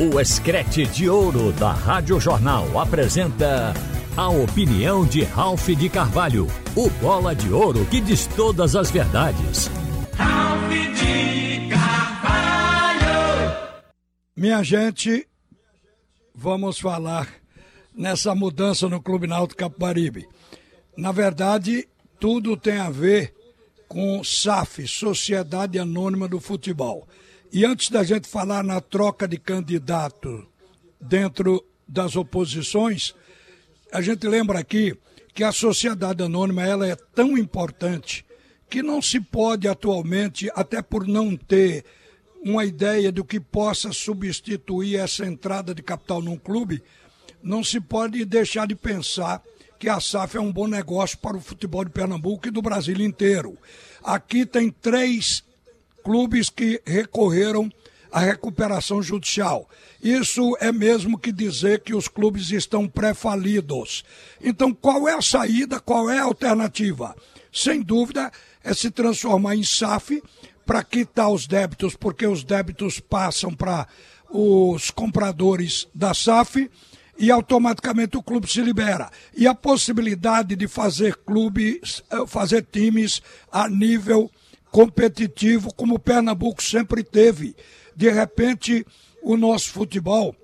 O Escrete de Ouro da Rádio Jornal apresenta a opinião de Ralph de Carvalho, o bola de ouro que diz todas as verdades. Ralph de Carvalho! Minha gente, vamos falar nessa mudança no Clube Náutico Capibaribe. Na verdade, tudo tem a ver com SAF, Sociedade Anônima do Futebol. E antes da gente falar na troca de candidato dentro das oposições, a gente lembra aqui que a sociedade anônima ela é tão importante que não se pode atualmente, até por não ter uma ideia do que possa substituir essa entrada de capital num clube, não se pode deixar de pensar que a SAF é um bom negócio para o futebol de Pernambuco e do Brasil inteiro. Aqui tem três clubes que recorreram à recuperação judicial. Isso é mesmo que dizer que os clubes estão pré-falidos. Então, qual é a saída, qual é a alternativa? Sem dúvida, é se transformar em SAF para quitar os débitos, porque os débitos passam para os compradores da SAF e automaticamente o clube se libera. E a possibilidade de fazer clubes, eh, fazer times a nível competitivo como o Pernambuco sempre teve. De repente, o nosso futebol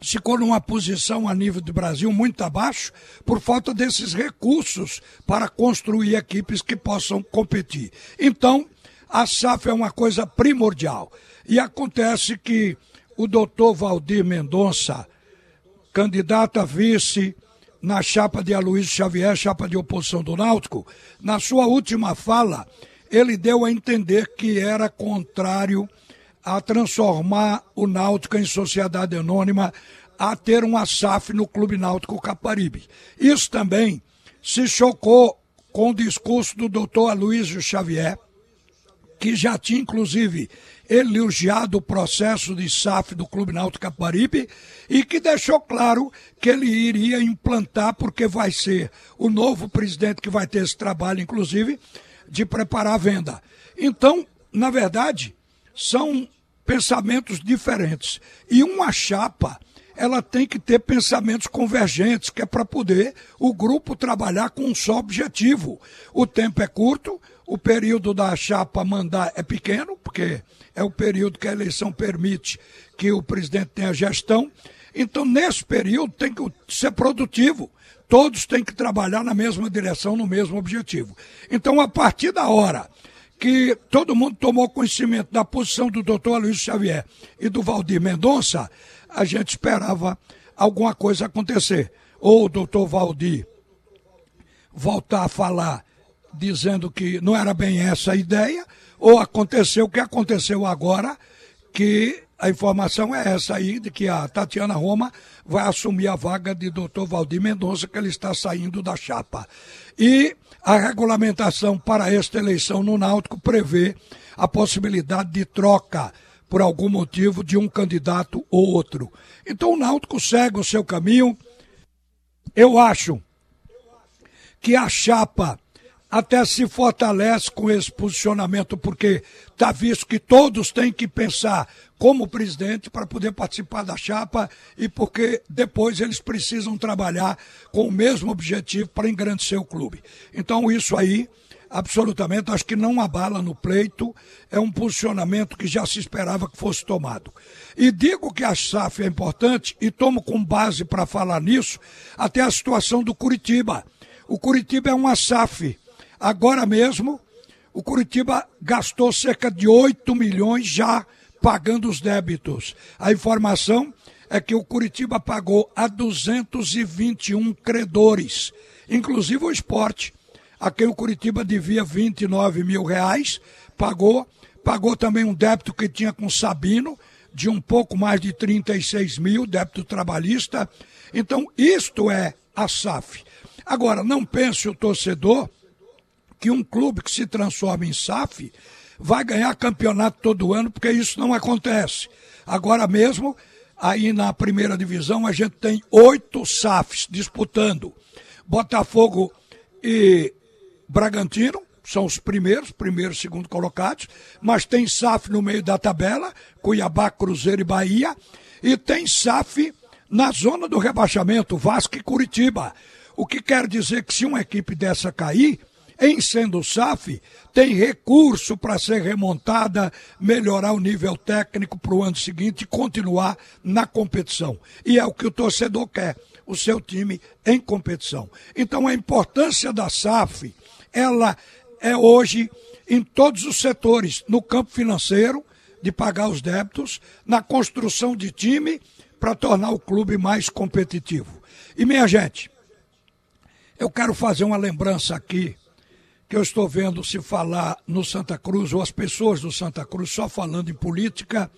ficou numa posição a nível do Brasil muito abaixo por falta desses recursos para construir equipes que possam competir. Então, a SAF é uma coisa primordial. E acontece que o doutor Valdir Mendonça, candidato a vice na chapa de Aloysio Xavier, chapa de oposição do Náutico, na sua última fala, ele deu a entender que era contrário a transformar o Náutico em sociedade anônima, a ter uma SAF no Clube Náutico Caparibe. Isso também se chocou com o discurso do doutor Aloysio Xavier, que já tinha inclusive elogiado o processo de SAF do Clube Náutico Caparibe e que deixou claro que ele iria implantar, porque vai ser o novo presidente que vai ter esse trabalho, inclusive, de preparar a venda. Então, na verdade, são pensamentos diferentes. E uma chapa, ela tem que ter pensamentos convergentes, que é para poder o grupo trabalhar com um só objetivo. O tempo é curto, o período da chapa mandar é pequeno, porque é o período que a eleição permite que o presidente tenha gestão. Então, nesse período, tem que ser produtivo todos têm que trabalhar na mesma direção, no mesmo objetivo. Então, a partir da hora que todo mundo tomou conhecimento da posição do doutor Luiz Xavier e do Valdir Mendonça, a gente esperava alguma coisa acontecer. Ou o doutor Valdir voltar a falar dizendo que não era bem essa a ideia, ou aconteceu o que aconteceu agora, que a informação é essa aí, de que a Tatiana Roma vai assumir a vaga de doutor Valdir Mendonça, que ele está saindo da chapa. E a regulamentação para esta eleição no Náutico prevê a possibilidade de troca por algum motivo de um candidato ou outro. Então o Náutico segue o seu caminho. Eu acho que a chapa até se fortalece com esse posicionamento, porque está visto que todos têm que pensar como presidente para poder participar da chapa e porque depois eles precisam trabalhar com o mesmo objetivo para engrandecer o clube. Então, isso aí, absolutamente, acho que não abala no pleito, é um posicionamento que já se esperava que fosse tomado. E digo que a SAF é importante e tomo com base para falar nisso até a situação do Curitiba. O Curitiba é uma SAF Agora mesmo, o Curitiba gastou cerca de 8 milhões já pagando os débitos. A informação é que o Curitiba pagou a 221 credores, inclusive o esporte, a quem o Curitiba devia 29 mil reais, pagou, pagou também um débito que tinha com Sabino, de um pouco mais de 36 mil, débito trabalhista. Então, isto é a SAF. Agora, não pense o torcedor que um clube que se transforma em SAF vai ganhar campeonato todo ano, porque isso não acontece. Agora mesmo, aí na primeira divisão, a gente tem oito SAFs disputando. Botafogo e Bragantino, são os primeiros, primeiro e segundo colocados, mas tem SAF no meio da tabela, Cuiabá, Cruzeiro e Bahia, e tem SAF na zona do rebaixamento, Vasco e Curitiba. O que quer dizer que se uma equipe dessa cair, em sendo SAF, tem recurso para ser remontada, melhorar o nível técnico para o ano seguinte e continuar na competição. E é o que o torcedor quer, o seu time em competição. Então a importância da SAF, ela é hoje em todos os setores, no campo financeiro, de pagar os débitos, na construção de time para tornar o clube mais competitivo. E minha gente, eu quero fazer uma lembrança aqui que eu estou vendo se falar no Santa Cruz, ou as pessoas do Santa Cruz só falando em política,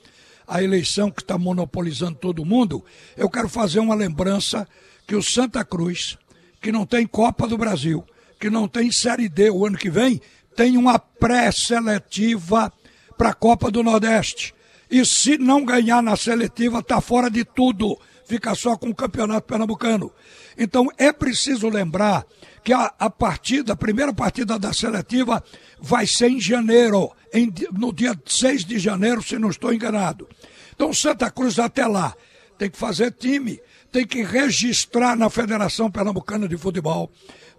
a eleição que está monopolizando todo mundo, eu quero fazer uma lembrança que o Santa Cruz, que não tem Copa do Brasil, que não tem Série D o ano que vem, tem uma pré-seletiva para a Copa do Nordeste. E se não ganhar na seletiva, está fora de tudo. Fica só com o Campeonato Pernambucano. Então é preciso lembrar que a, a partida, a primeira partida da seletiva vai ser em janeiro, em, no dia 6 de janeiro, se não estou enganado. Então Santa Cruz até lá tem que fazer time, tem que registrar na Federação Pernambucana de Futebol,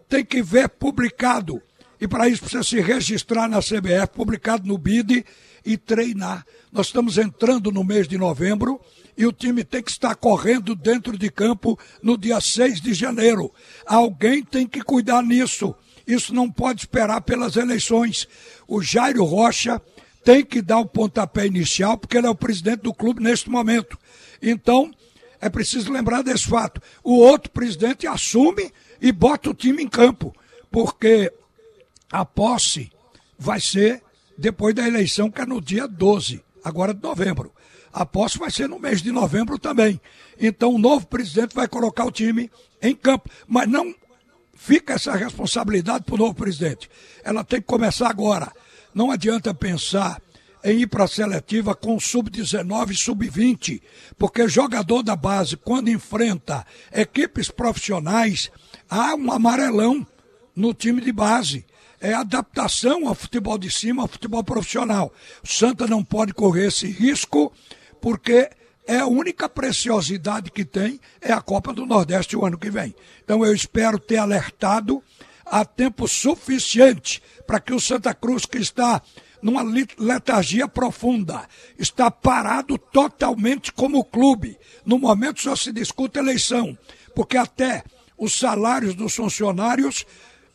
tem que ver publicado, e para isso precisa se registrar na CBF, publicado no BID e treinar. Nós estamos entrando no mês de novembro e o time tem que estar correndo dentro de campo no dia 6 de janeiro. Alguém tem que cuidar nisso. Isso não pode esperar pelas eleições. O Jairo Rocha tem que dar o pontapé inicial, porque ele é o presidente do clube neste momento. Então, é preciso lembrar desse fato. O outro presidente assume e bota o time em campo, porque a posse vai ser depois da eleição, que é no dia 12, agora de novembro. A posse vai ser no mês de novembro também. Então o novo presidente vai colocar o time em campo. Mas não fica essa responsabilidade para o novo presidente. Ela tem que começar agora. Não adianta pensar em ir para a seletiva com sub-19 e sub-20, porque jogador da base, quando enfrenta equipes profissionais, há um amarelão no time de base. É adaptação ao futebol de cima, ao futebol profissional. O Santa não pode correr esse risco porque é a única preciosidade que tem é a Copa do Nordeste o ano que vem. Então eu espero ter alertado a tempo suficiente para que o Santa Cruz, que está numa letargia profunda, está parado totalmente como clube. No momento só se discute eleição, porque até os salários dos funcionários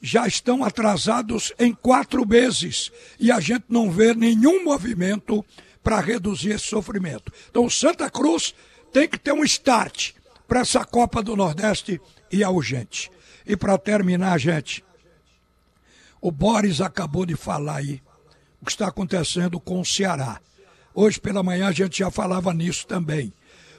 já estão atrasados em quatro meses e a gente não vê nenhum movimento para reduzir esse sofrimento. Então, Santa Cruz tem que ter um start para essa Copa do Nordeste e é urgente. E para terminar, gente, o Boris acabou de falar aí o que está acontecendo com o Ceará. Hoje pela manhã a gente já falava nisso também.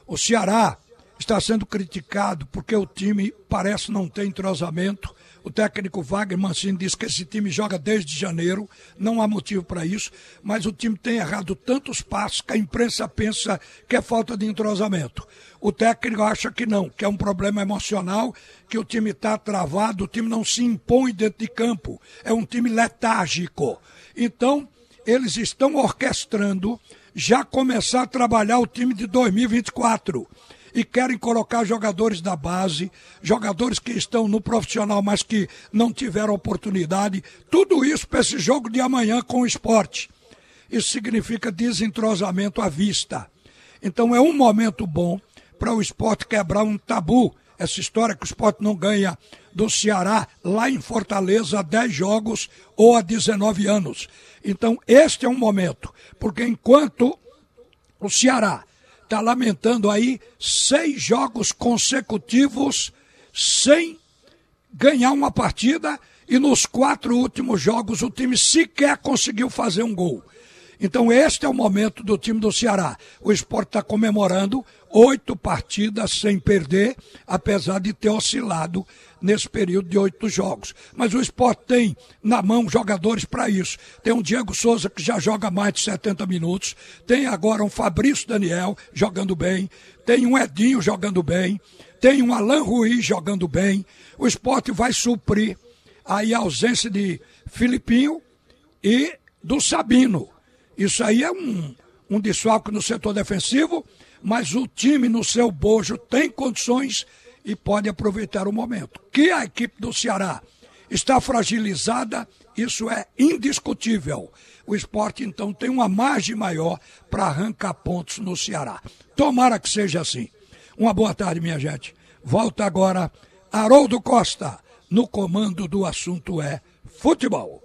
O Ceará está sendo criticado porque o time parece não ter entrosamento o técnico Wagner Mancini disse que esse time joga desde janeiro, não há motivo para isso, mas o time tem errado tantos passos que a imprensa pensa que é falta de entrosamento. O técnico acha que não, que é um problema emocional, que o time está travado, o time não se impõe dentro de campo, é um time letárgico. Então, eles estão orquestrando já começar a trabalhar o time de 2024 e querem colocar jogadores da base, jogadores que estão no profissional, mas que não tiveram oportunidade. Tudo isso para esse jogo de amanhã com o esporte. Isso significa desentrosamento à vista. Então é um momento bom para o esporte quebrar um tabu. Essa história que o esporte não ganha do Ceará lá em Fortaleza há 10 jogos ou há 19 anos. Então, este é um momento, porque enquanto o Ceará está lamentando aí seis jogos consecutivos sem ganhar uma partida e nos quatro últimos jogos o time sequer conseguiu fazer um gol. Então este é o momento do time do Ceará. O esporte está comemorando oito partidas sem perder, apesar de ter oscilado nesse período de oito jogos. Mas o esporte tem na mão jogadores para isso. Tem um Diego Souza que já joga mais de 70 minutos, tem agora um Fabrício Daniel jogando bem, tem um Edinho jogando bem, tem um Alan Ruiz jogando bem. O esporte vai suprir aí a ausência de Filipinho e do Sabino. Isso aí é um, um desfalque no setor defensivo, mas o time no seu bojo tem condições e pode aproveitar o momento. Que a equipe do Ceará está fragilizada, isso é indiscutível. O esporte, então, tem uma margem maior para arrancar pontos no Ceará. Tomara que seja assim. Uma boa tarde, minha gente. Volta agora Haroldo Costa, no comando do assunto é futebol.